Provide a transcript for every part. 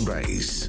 Sunrise.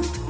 out.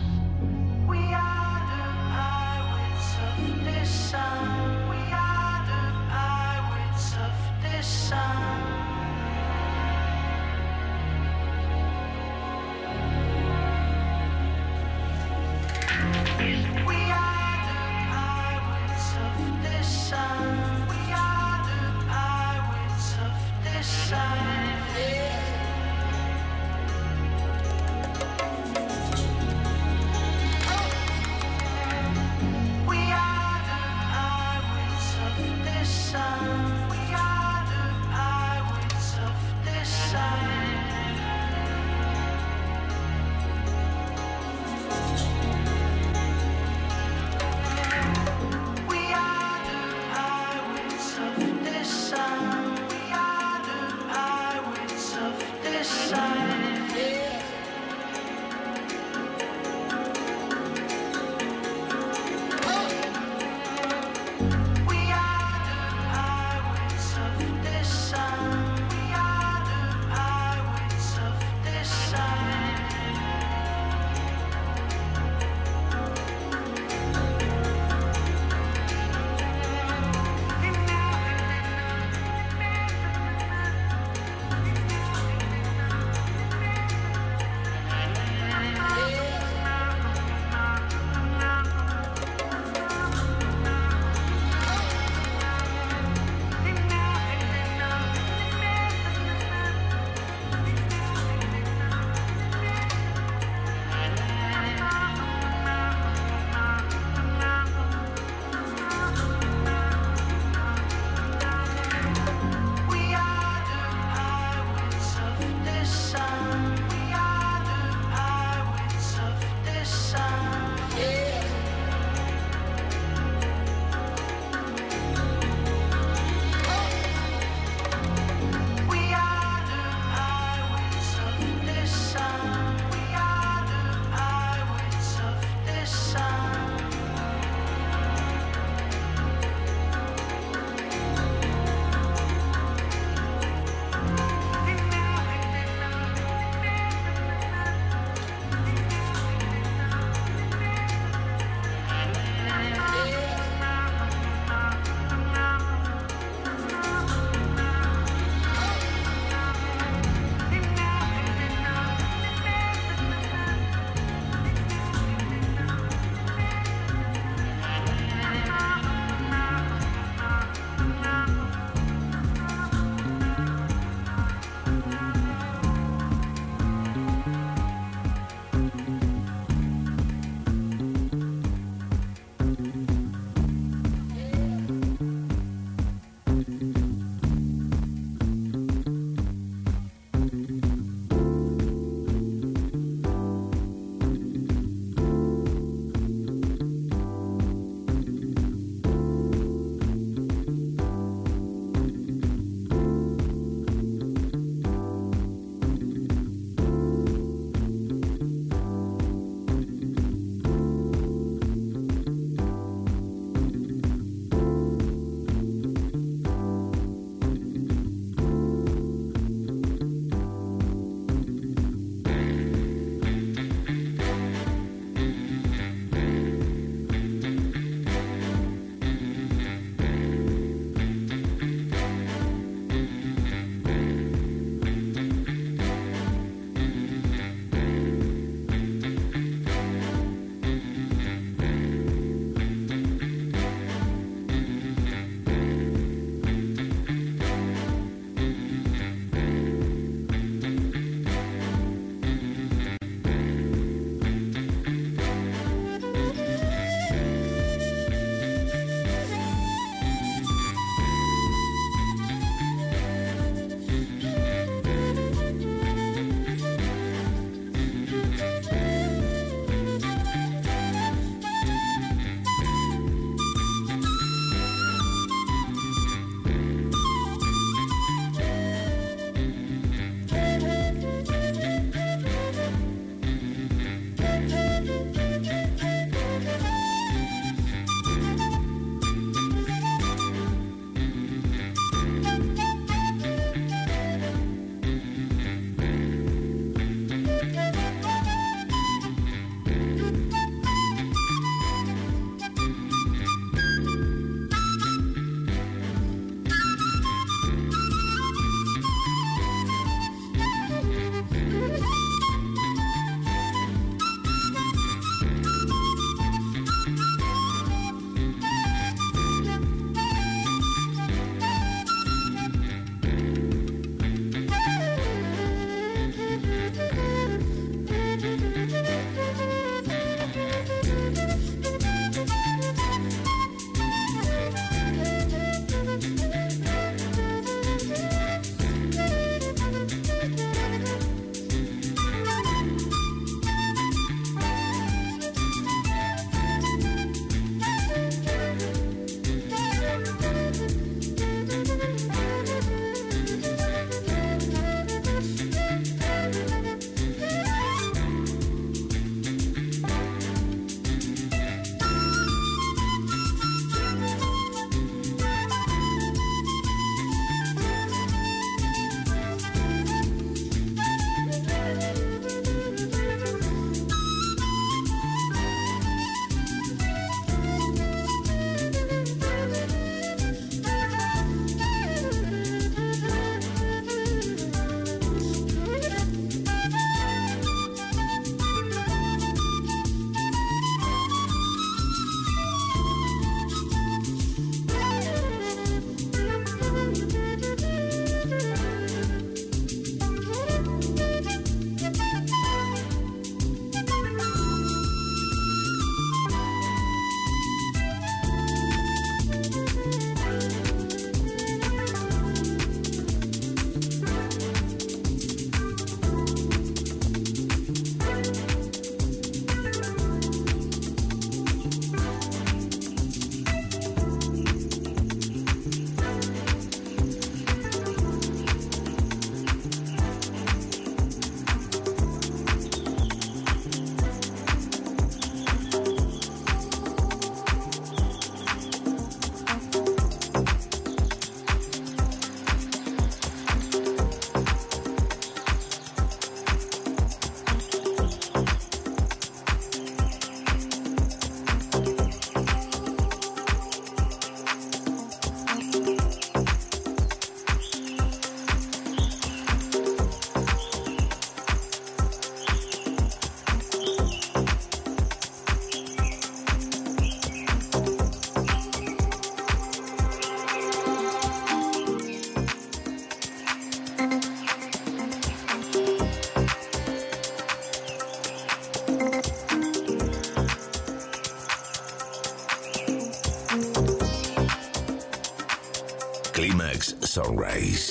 Sunrise.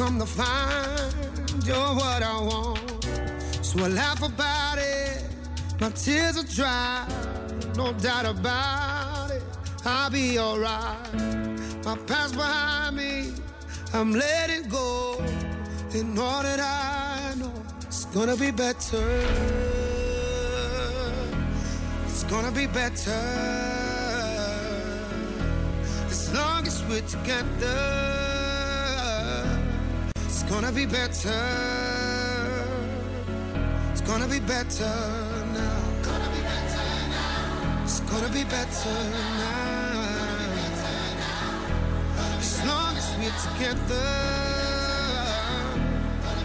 Come to find you're what I want. So I laugh about it, my tears are dry, no doubt about it. I'll be alright. My past behind me, I'm letting go. And all that I know it's gonna be better. It's gonna be better as long as we're together gonna be better. It's gonna be better now. Gonna be better now. It's gonna be better now. As long as we're together,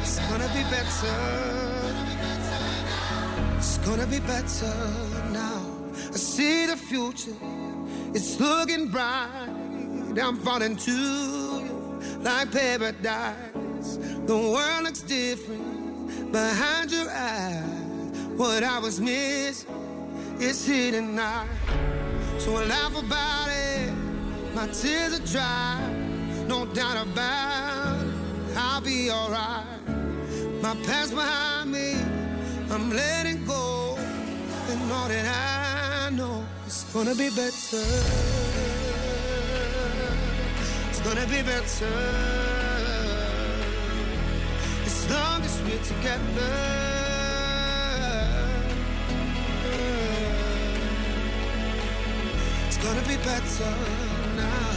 it's gonna be better. It's gonna be better see the future. It's looking bright. I'm falling to you like paradise. The world looks different behind your eyes. What I was missing is here tonight. So I laugh about it. My tears are dry. No doubt about it. I'll be alright. My past behind me. I'm letting go. And all that I it's gonna be better. It's gonna be better. As long as we're together. It's gonna be better now.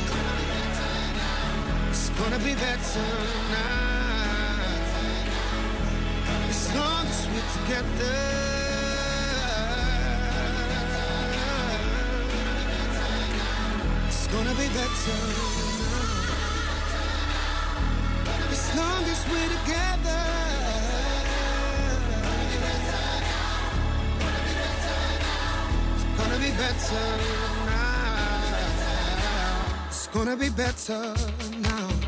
It's gonna be better now. As long as we're together. Gonna be better now. as long as we're together. It's gonna be better now. It's gonna be better now.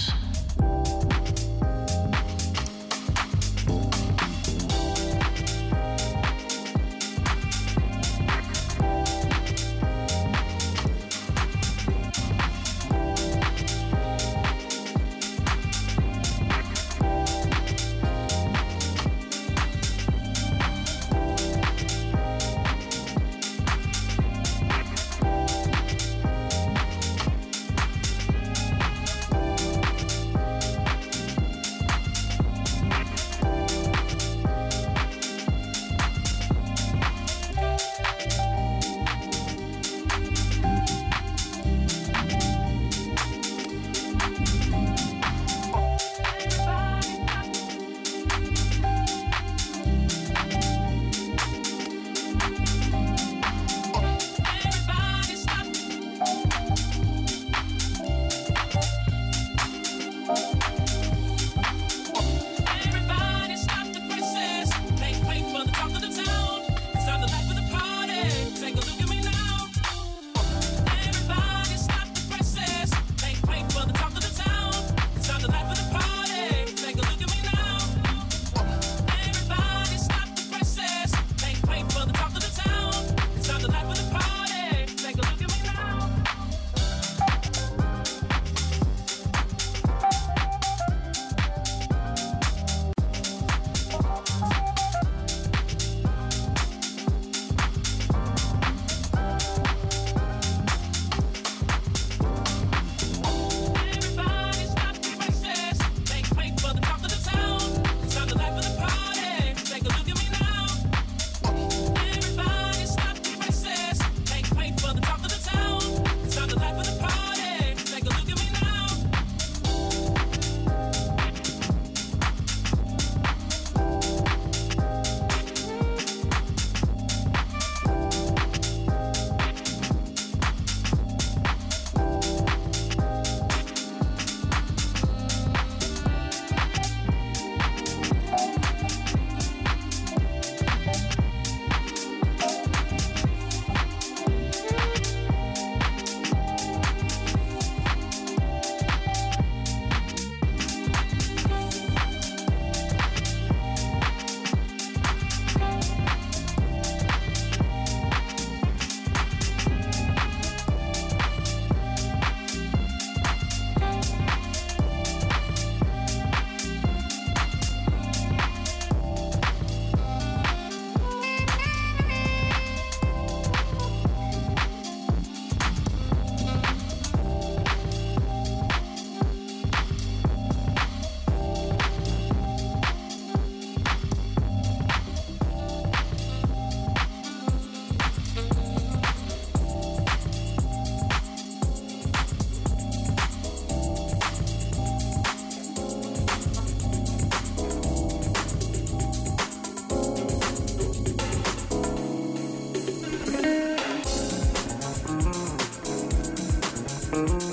Mm-hmm.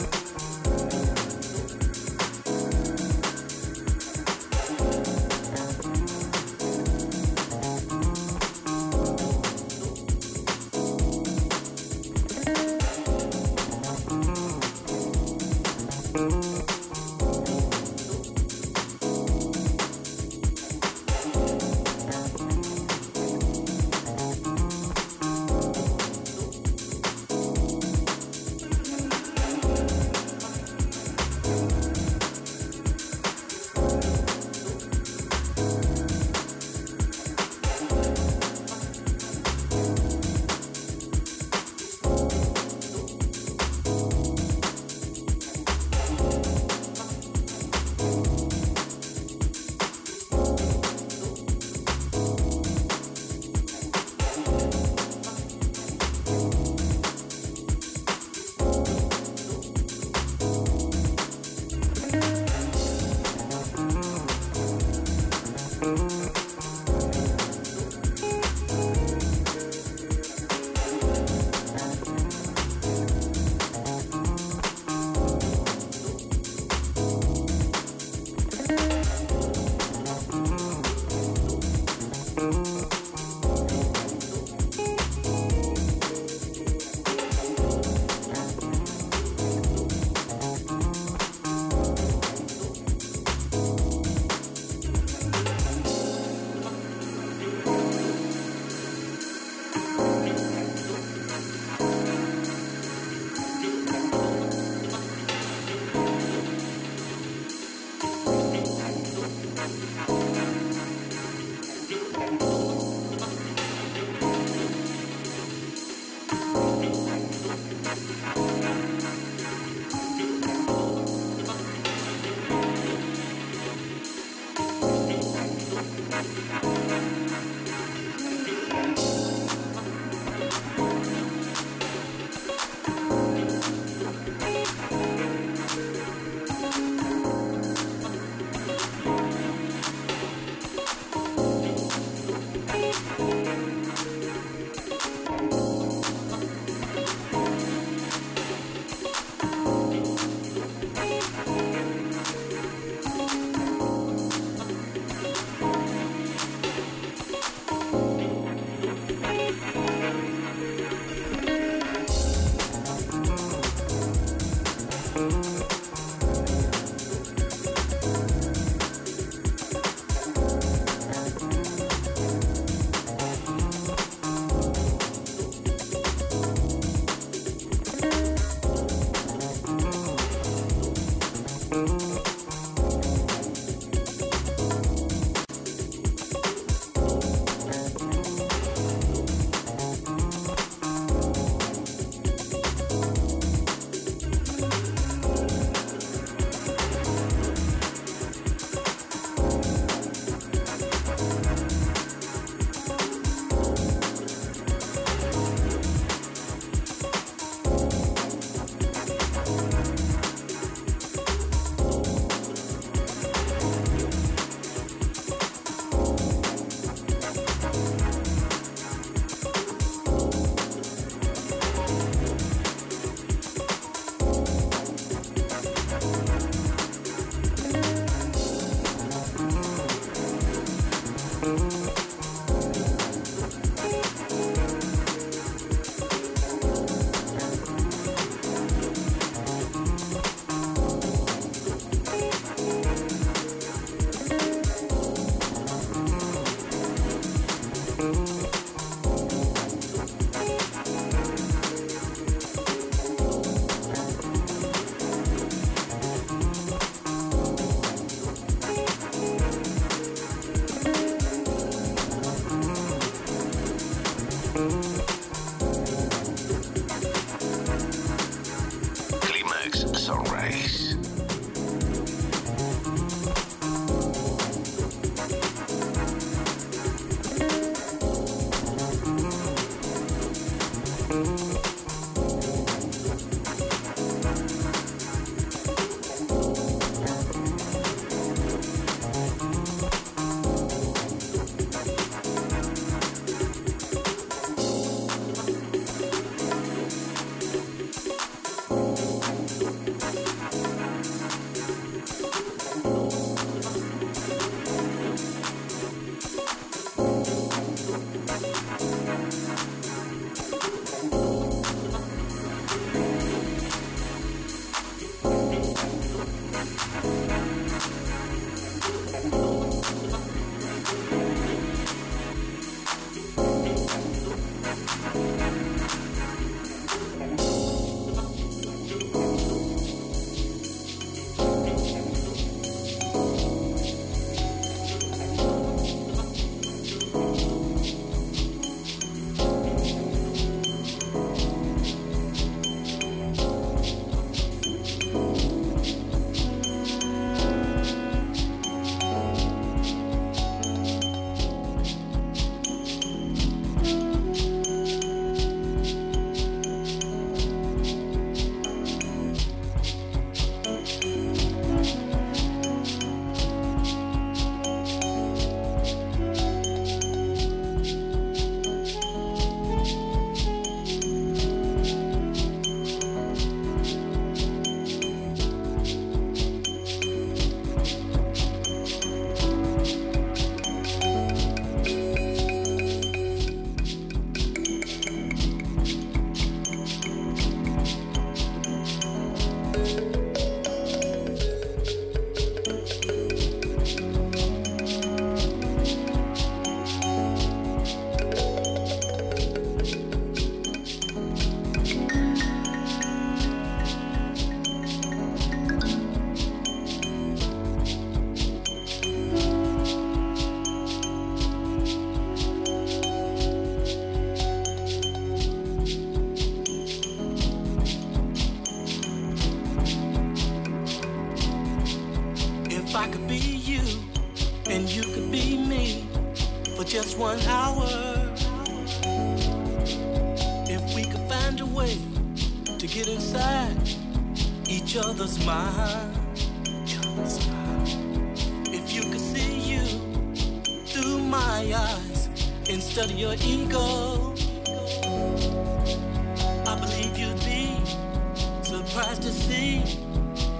To see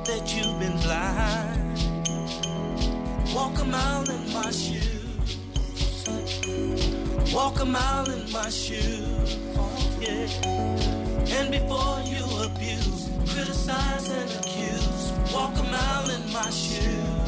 that you've been blind. Walk a mile in my shoes. Walk a mile in my shoes. Yeah. And before you abuse, criticize and accuse, walk a mile in my shoes.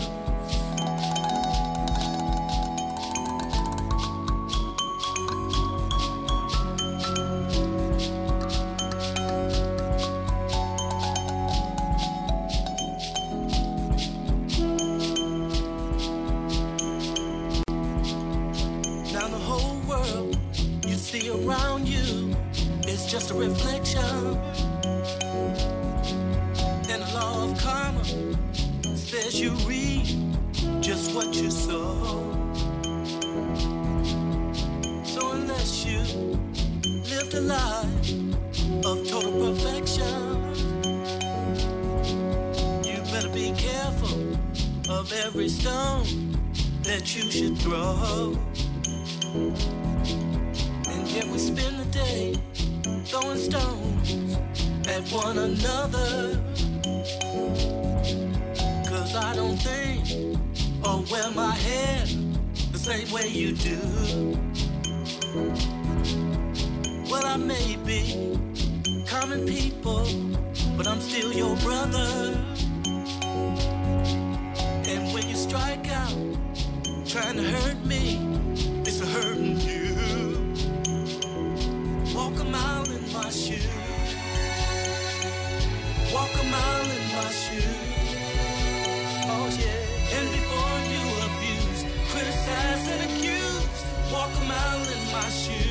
Mile in my shoes.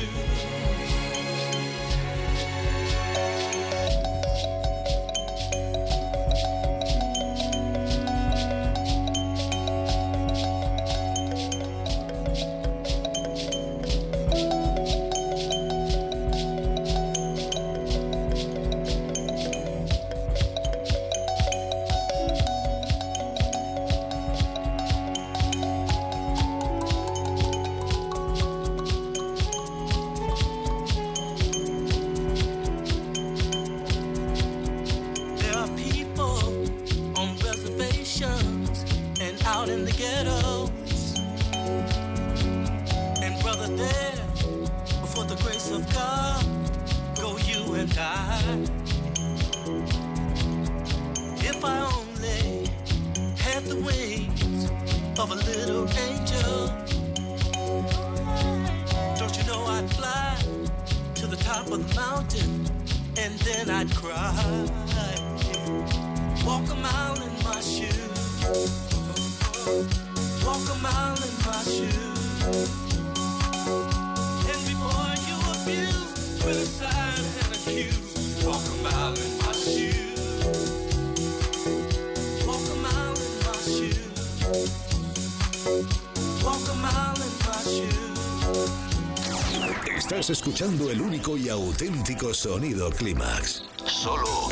Escuchando el único y auténtico sonido Clímax. Solo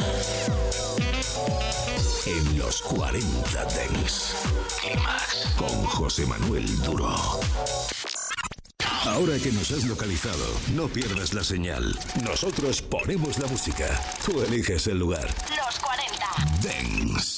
en los 40 Dents. Clímax con José Manuel Duro. Ahora que nos has localizado, no pierdas la señal. Nosotros ponemos la música. Tú eliges el lugar. Los 40 Dents.